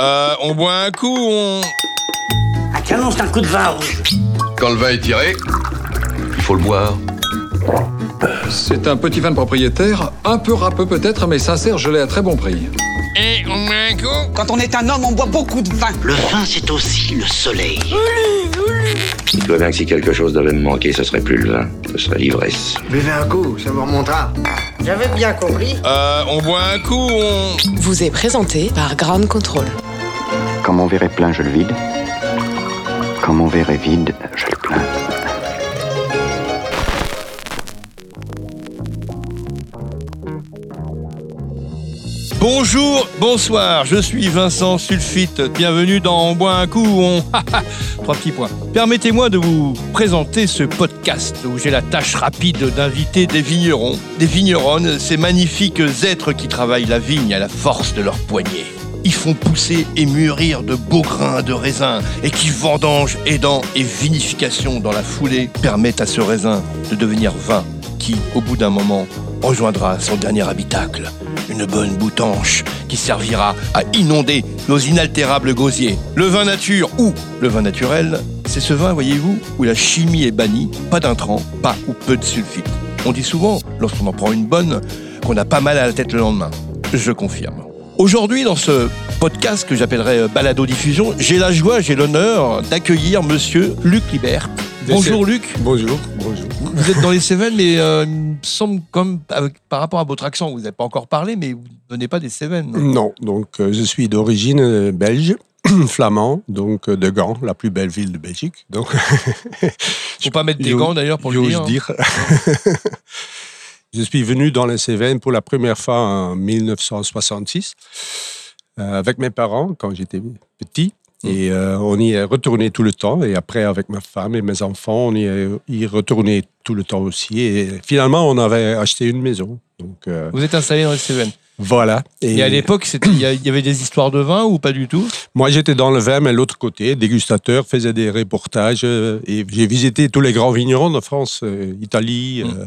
Euh, on boit un coup, on... Un canon, c'est un coup de vin rouge. Quand le vin est tiré, il faut le boire. C'est un petit vin de propriétaire, un peu râpeux peut-être, mais sincère, je l'ai à très bon prix. Et on boit un coup Quand on est un homme, on boit beaucoup de vin. Le vin, c'est aussi le soleil. Il doit bien que si quelque chose devait me manquer, ce serait plus le vin, ce serait l'ivresse. Buvez un coup, ça vous remontera. J'avais bien compris. Euh, on boit un coup, on... vous est présenté par Ground Control. Quand mon verre est plein, je le vide. Quand mon verre est vide, je le plains. Bonjour, bonsoir, je suis Vincent Sulfite. Bienvenue dans On boit un coup, on... Trois petits points. Permettez-moi de vous présenter ce podcast où j'ai la tâche rapide d'inviter des vignerons, des vigneronnes, ces magnifiques êtres qui travaillent la vigne à la force de leurs poignets. Font pousser et mûrir de beaux grains de raisin et qui vendangent, aidant et vinification dans la foulée permettent à ce raisin de devenir vin qui, au bout d'un moment, rejoindra son dernier habitacle, une bonne boutanche qui servira à inonder nos inaltérables gosiers. Le vin nature ou le vin naturel, c'est ce vin, voyez-vous, où la chimie est bannie, pas d'intrants, pas ou peu de sulfite. On dit souvent, lorsqu'on en prend une bonne, qu'on a pas mal à la tête le lendemain. Je confirme. Aujourd'hui, dans ce podcast que j'appellerai euh, Balado Diffusion, j'ai la joie, j'ai l'honneur d'accueillir monsieur Luc Libert. Bonjour Luc. Bonjour, bonjour. Vous êtes dans les Cévennes, mais euh, il me semble comme avec, par rapport à votre accent, vous n'avez pas encore parlé, mais vous ne venez pas des Cévennes. non donc euh, je suis d'origine belge, flamand, donc de Gand, la plus belle ville de Belgique. Donc, Faut pas mettre des gants d'ailleurs pour le dire. dire. je suis venu dans les Cévennes pour la première fois en 1966 euh, avec mes parents quand j'étais petit. Mmh. Et euh, on y est retourné tout le temps. Et après, avec ma femme et mes enfants, on y est y retourné tout le temps aussi. Et finalement, on avait acheté une maison. Donc euh, Vous êtes installé dans les Cévennes. voilà. Et, à l'époque, il y, avait des histoires de vin ou pas du tout? Moi, j'étais dans le vin, mais l'autre côté, dégustateur, faisait des reportages et j'ai visité tous les grands vignerons de France, Italie. Mm. euh,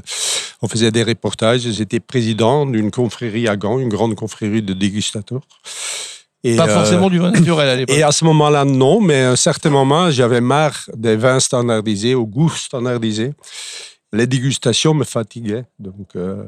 on faisait des reportages. J'étais président d'une confrérie à Gand, une grande confrérie de dégustateurs. Et, Pas euh, forcément du vin naturel à l'époque. Et à ce moment-là, non, mais à un certain moment, j'avais marre des vins standardisés, au goût standardisé. Les dégustations me fatiguaient, donc euh,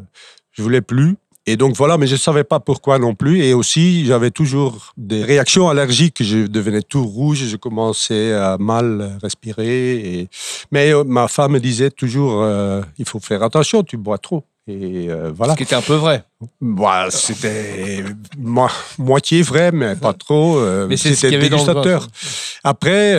je voulais plus. Et donc voilà, mais je ne savais pas pourquoi non plus. Et aussi, j'avais toujours des réactions allergiques. Je devenais tout rouge, je commençais à mal respirer. Et... Mais euh, ma femme me disait toujours, euh, il faut faire attention, tu bois trop. Et euh, voilà. Ce qui était un peu vrai. Bah, c'était mo- moitié vrai, mais pas trop. Mais c'était dégustateur. Après,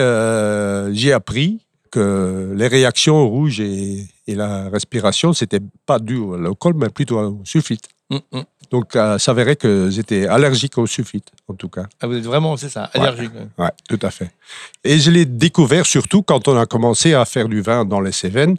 j'ai appris que les réactions au rouge et, et la respiration, c'était pas dû à l'alcool, mais plutôt au sulfite. Hum, hum. Donc, ça s'avérait que j'étais allergique au sulfite, en tout cas. Ah, vous êtes vraiment, c'est ça, allergique. ouais. Ouais, tout à fait. Et je l'ai découvert surtout quand on a commencé à faire du vin dans les Cévennes,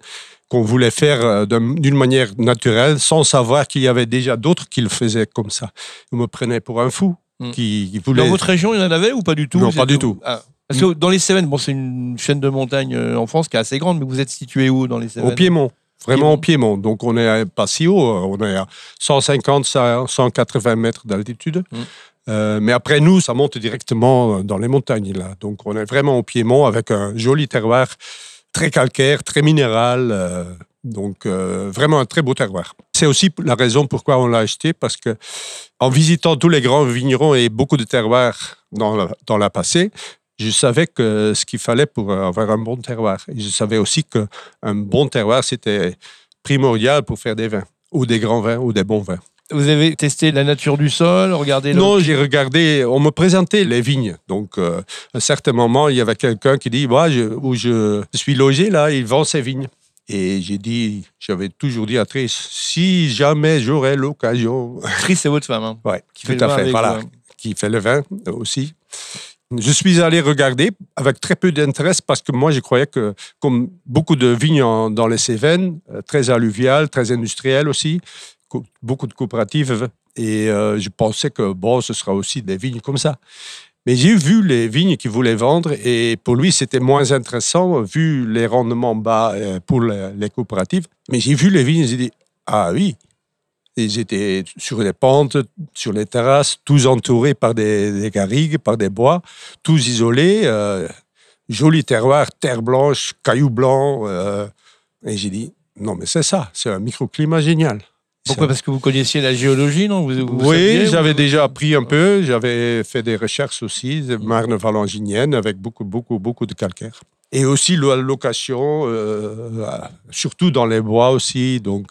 qu'on voulait faire euh, d'un- d'une manière naturelle, sans savoir qu'il y avait déjà d'autres qui le faisaient comme ça. On me prenait pour un fou Mm. qui, qui voulait. Dans votre région, il y en avait ou pas du tout? Non, pas du tout. Ah. Parce que dans les Cévennes, bon, c'est une chaîne de montagne euh, en France qui est assez grande, mais vous êtes situé où dans les Cévennes? Au Piémont. Vraiment au Piémont. Donc, on est pas si haut. On est à 150, 180 mètres d'altitude. Mm. Euh, mais après nous, ça monte directement dans les montagnes. Là. Donc, on est vraiment au Piémont avec un joli terroir très calcaire, très minéral. euh, donc, euh, vraiment un très beau terroir. C'est aussi la raison pourquoi on l'a acheté, parce que en visitant tous les grands vignerons et beaucoup de terroirs dans la, dans la passée, je savais que ce qu'il fallait pour avoir un bon terroir. Et je savais aussi qu'un bon terroir, c'était primordial pour faire des vins, ou des grands vins, ou des bons vins. Vous avez testé la nature du sol, regardé Non, j'ai regardé, on me présentait les vignes. Donc, euh, à un certain moment, il y avait quelqu'un qui dit Moi, je, où je suis logé, là, il vend ses vignes. Et j'ai dit, j'avais toujours dit à Trish, si jamais j'aurais l'occasion. Trice, c'est votre femme. hein. Ouais, Qui tout le à vin fait, voilà. vous, hein. Qui fait le vin euh, aussi. Je suis allé regarder avec très peu d'intérêt parce que moi, je croyais que, comme beaucoup de vignes dans les Cévennes, euh, très alluviales, très industrielles aussi, co- beaucoup de coopératives, et euh, je pensais que, bon, ce sera aussi des vignes comme ça. Mais j'ai vu les vignes qu'ils voulaient vendre et pour lui, c'était moins intéressant vu les rendements bas euh, pour les coopératives. Mais j'ai vu les vignes et j'ai dit, ah oui, Ils étaient sur les pentes, sur les terrasses, tous entourés par des, des garrigues, par des bois, tous isolés. euh, joli terroir, terre blanche, cailloux blancs. euh, et j'ai dit, non, mais c'est ça, c'est un microclimat génial. Pourquoi? Parce que vous connaissiez la géologie, non? Vous- vous oui, j'avais déjà appris un peu. J'avais fait des recherches aussi, de marne valanginienne, avec beaucoup, beaucoup, beaucoup de calcaire. Et aussi la location, euh, surtout dans les bois aussi. Donc,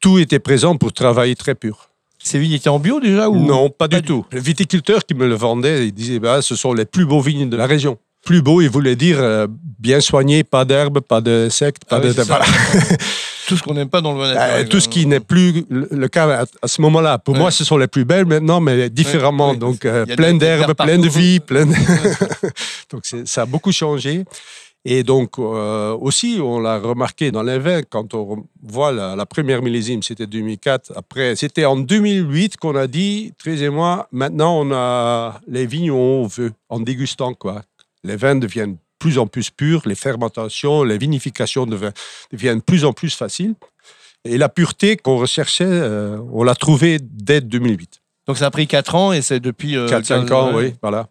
tout était présent pour travailler très pur. Ces vignes étaient en bio déjà ou Non, pas, pas du du- tout. Le viticulteur qui me le vendait, il disait bah, ce sont les plus beaux vignes de la région. Plus beau, il voulait dire euh, bien soigné, pas d'herbe, pas d'insectes, pas Ah oui, de. voilà. Tout ce qu'on n'aime pas dans le vin Euh, naturel. tout ce qui n'est plus le cas à, à ce moment-là. Pour Ouais. moi, ce sont les plus belles maintenant, mais différemment. ouais. Donc, euh, plein d'herbes, herbes plein de vie, plein de- Donc, ça a beaucoup changé. Et donc, euh, aussi, on l'a remarqué dans les vins, quand on voit la, la première millésime, c'était 2004. Après, c'était en 2008 qu'on a dit, Thérèse et moi, maintenant, on a les vignes où on veut, en dégustant, quoi. Les vins deviennent plus en plus purs, les fermentations, les vinifications deviennent, deviennent plus en plus faciles. Et la pureté qu'on recherchait, euh, on l'a trouvée dès 2008. Donc ça a pris 4 ans et c'est depuis. euh, 4-5 15 ans, oui, voilà.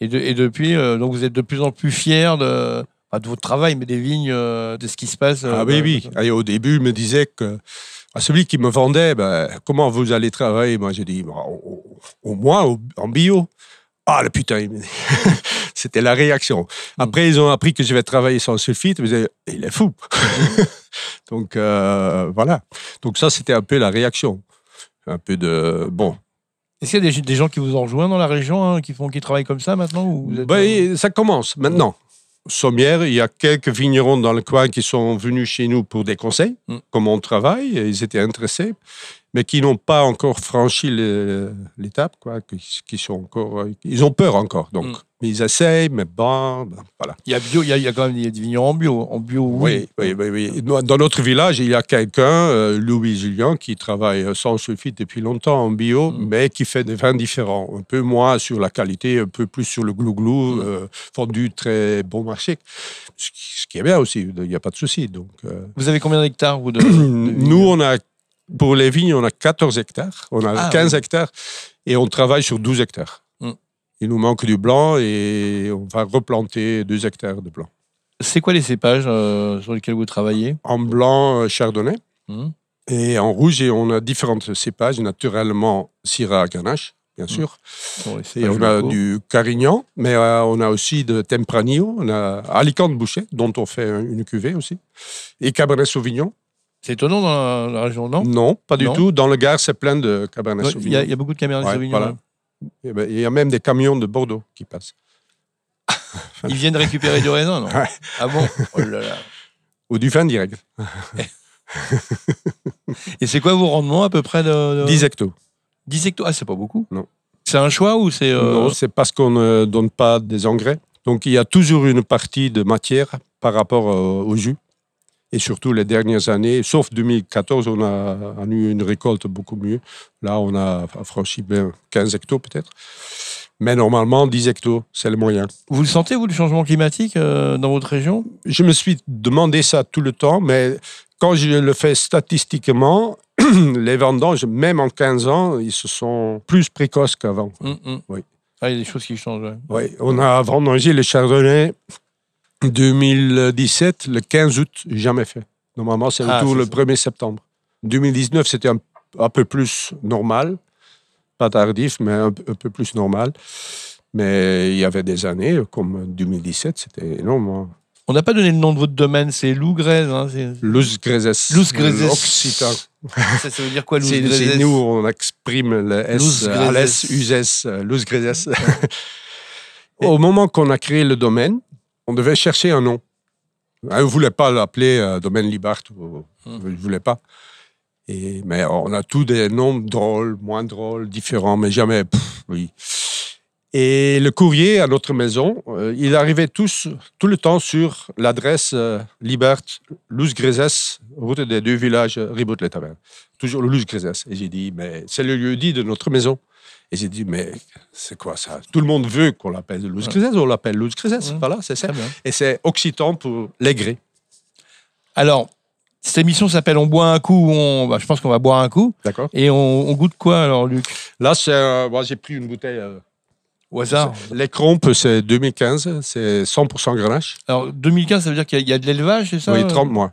Et, de- et depuis, euh, donc vous êtes de plus en plus fiers de, pas de votre travail, mais des vignes, euh, de ce qui se passe. euh, Ah oui, oui. Au début, il me disait que à celui qui me vendait, ben, comment vous allez travailler? Moi, j'ai dit, Bah, au, au moins au- en bio. Ah, le putain, il me dit. c'était la réaction. Après, ils ont appris que je vais travailler sans sulfite. Disaient, il est fou. Donc, euh, voilà. Donc, ça, c'était un peu la réaction. Un peu de. Bon. Est-ce qu'il y a des, des gens qui vous ont rejoint dans la région, hein, qui, font, qui travaillent comme ça maintenant ou vous êtes, Ben, euh, ça commence maintenant. Sommière, il y a quelques vignerons dans le coin qui sont venus chez nous pour des conseils, Mm. comment on travaille, et ils étaient intéressés, mais qui n'ont pas encore franchi l'étape, quoi, qui, qui sont encore, euh, ils ont peur encore, donc Mm. Mais ils essayent, mais bon, ben, voilà. Il y a bio, il y a, il y a quand même des vignerons en bio. En bio, oui. Oui, oui, oui, oui. Dans notre village, il y a quelqu'un, euh, Louis Julien, qui travaille sans sulfite depuis longtemps en bio, Mm. mais qui fait des vins différents. Un peu moins sur la qualité, un peu plus sur le glouglou, Mm. euh, vendu très bon marché. Ce qui, ce qui est bien aussi, il n'y a pas de souci. Donc, euh, Vous avez combien d'hectares vous de, nous, on a, pour les vignes, on a 14 hectares, on a Ah, 15 oui. hectares, et on travaille sur 12 hectares. Il nous manque du blanc et on va replanter 2 hectares de blanc. C'est quoi les cépages euh, sur lesquels vous travaillez? En blanc, euh, chardonnay. Hmm. Et en rouge, et on a différents cépages, naturellement Syrah Ganache, bien sûr. Les Et cépages on a locaux. du Carignan, mais euh, on a aussi de Tempranillo, on a Alicante Boucher, dont on fait un- une cuvée aussi. Et Cabernet Sauvignon. C'est étonnant dans la, région, non? Pas du Non. tout. Dans le Gard, c'est plein de Cabernet Ouais, Il y, Sauvignon. a- il y a beaucoup de Cabernet Ouais, Sauvignon. voilà. Eh ben, Il y a même des camions de Bordeaux qui passent. Ils viennent récupérer du raisin, non Ouais. Ah bon Oh là là. Ou du vin direct. Et c'est quoi vos rendements à peu près de, de... 10 hectos. 10 hectares Ah, c'est pas beaucoup. Non. C'est un choix ou c'est. euh, Non, c'est parce qu'on ne donne pas des engrais. Donc il y a toujours une partie de matière par rapport euh, au jus. Et surtout les dernières années, sauf 2014, on a, on a eu une récolte beaucoup mieux. Là, on a franchi bien 15 hectos peut-être. Mais normalement, 10 hectos, c'est le moyen. Vous le sentez, vous, le changement climatique euh, dans votre région? Je me suis demandé ça tout le temps, mais quand je le fais statistiquement, les vendanges, même en 15 ans, ils se sont plus précoces qu'avant. Hum, hum. Oui. Ah, il y a des choses qui changent. ouais. Oui, on a vendangé le chardonnay 2017, le 15 août, jamais fait. Normalement, c'est Ah, autour le ça. 1er septembre. 2019, c'était un, un peu plus normal. Pas tardif, mais un, peu- un peu plus normal. Mais il y avait des années, comme 2017, c'était énorme. hein. On n'a pas donné le nom de votre domaine, c'est Lou Grèze. Hein, c'est- Luz Grezes. Luz Grezes. Occitan. ça, ça veut dire quoi, Lou C'est Grèze c'est nous, on exprime le S Luz Grezes. Au moment qu'on a créé le domaine, on devait chercher un nom. On ne voulait pas l'appeler euh, domaine Libart, Hmm. je ne voulais pas. Et, mais on a tous des noms drôles, moins drôles, différents, mais jamais. pff, oui. Et le courrier à notre maison, euh, il arrivait tous, tout le temps sur l'adresse euh, Libert, Luz Grezes, route des deux villages, Ribout-les-Tavernes. Toujours Luz Grezes. Et j'ai dit, mais c'est le lieu dit de notre maison. Et j'ai dit, mais c'est quoi ça? Tout le monde veut qu'on l'appelle Luz Ouais. Grezes, on l'appelle Grezes. Ouais. Voilà, c'est ça. Et c'est occitan pour les grès. Alors, Cette émission s'appelle On boit un coup. On... bah, je pense qu'on va boire un coup. D'accord. Et on, on goûte quoi alors, Luc? Là, c'est, euh, j'ai pris une bouteille. euh, Au hasard. les Crompes, c'est 2015, c'est 100% grenache. Alors, 2015, ça veut dire qu'il y y, a de l'élevage, c'est ça? Oui, 30 mois.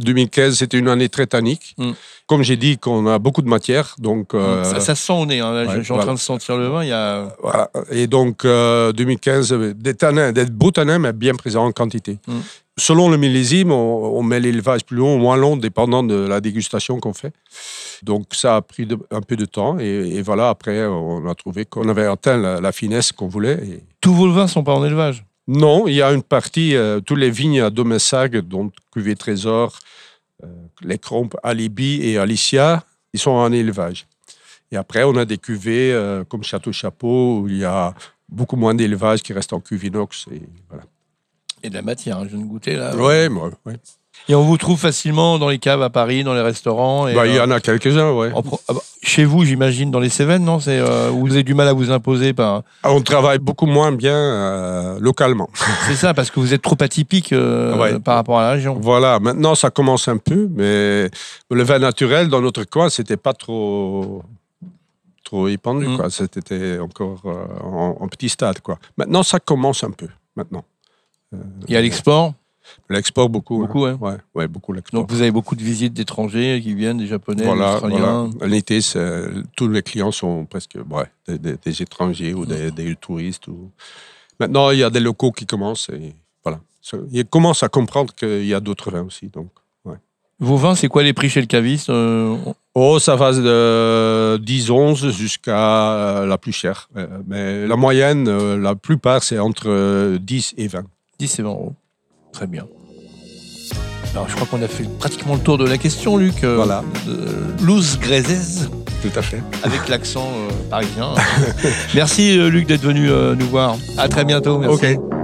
2015, c'était une année très tannique. Mm. Comme j'ai dit, qu'on a beaucoup de matière, donc euh, ça, ça se sent au nez. hein. Je- ouais, je suis en voilà. train de sentir le vin. Il y a... Voilà. Et donc, euh, 2015, euh, des tanins, des beaux tanins, mais bien présents en quantité. Mm. Selon le millésime, on, on met l'élevage plus long ou moins long, dépendant de la dégustation qu'on fait. Donc, ça a pris de- un peu de temps. Et, et voilà, après, on a trouvé qu'on avait atteint la, la finesse qu'on voulait. Et Tous vos vins sont pas en élevage? Non, il y a une partie, euh, tous les vignes à Domessag, dont Cuvée Trésor, euh, les Crompes, Alibi et Alicia, ils sont en élevage. Et après, on a des cuvées euh, comme Château Chapeau, où il y a beaucoup moins d'élevage qui reste en cuve inox. Et, voilà. Et de la matière. hein. Je viens de goûter là. ouais, moi, ouais. Et on vous trouve facilement dans les caves à Paris, dans les restaurants. Bah, il y euh, en a quelques-uns, ouais. pro- ah bah, Chez vous, j'imagine, dans les Cévennes, non? C'est euh, vous avez du mal à vous imposer par. On travaille beaucoup moins bien euh, localement. C'est ça, parce que vous êtes trop atypique euh, Ouais. par rapport à la région. Voilà, maintenant ça commence un peu, mais le vin naturel dans notre coin, c'était pas trop trop épandu, Mm. quoi. C'était encore en, en petit stade, quoi. Maintenant, ça commence un peu, maintenant. Et à l'export, L'export, beaucoup. Beaucoup, hein. Ouais, ouais, beaucoup l'export. donc vous avez beaucoup de visites d'étrangers qui viennent, des Japonais, des Voilà, Australiens. voilà. L'été, c'est- tous les clients sont presque ouais, des, des- des étrangers ou des, des touristes. Ou... Maintenant, il y a des locaux qui commencent et voilà. Ils commencent à comprendre qu'il y a d'autres vins aussi. Donc. Vos vins, c'est quoi les prix chez le caviste euh, Oh, ça va de 10-11 jusqu'à euh, la plus chère. Euh, mais la moyenne, euh, la plupart, c'est entre euh, 10 et 20. 10 et 20 euros. Très bien. Alors, je crois qu'on a fait pratiquement le tour de la question, Luc. Euh, Voilà. de Luz Grezes, Tout à fait. avec l'accent euh, parisien. merci, euh, Luc, d'être venu euh, nous voir. À très bientôt. Merci. OK.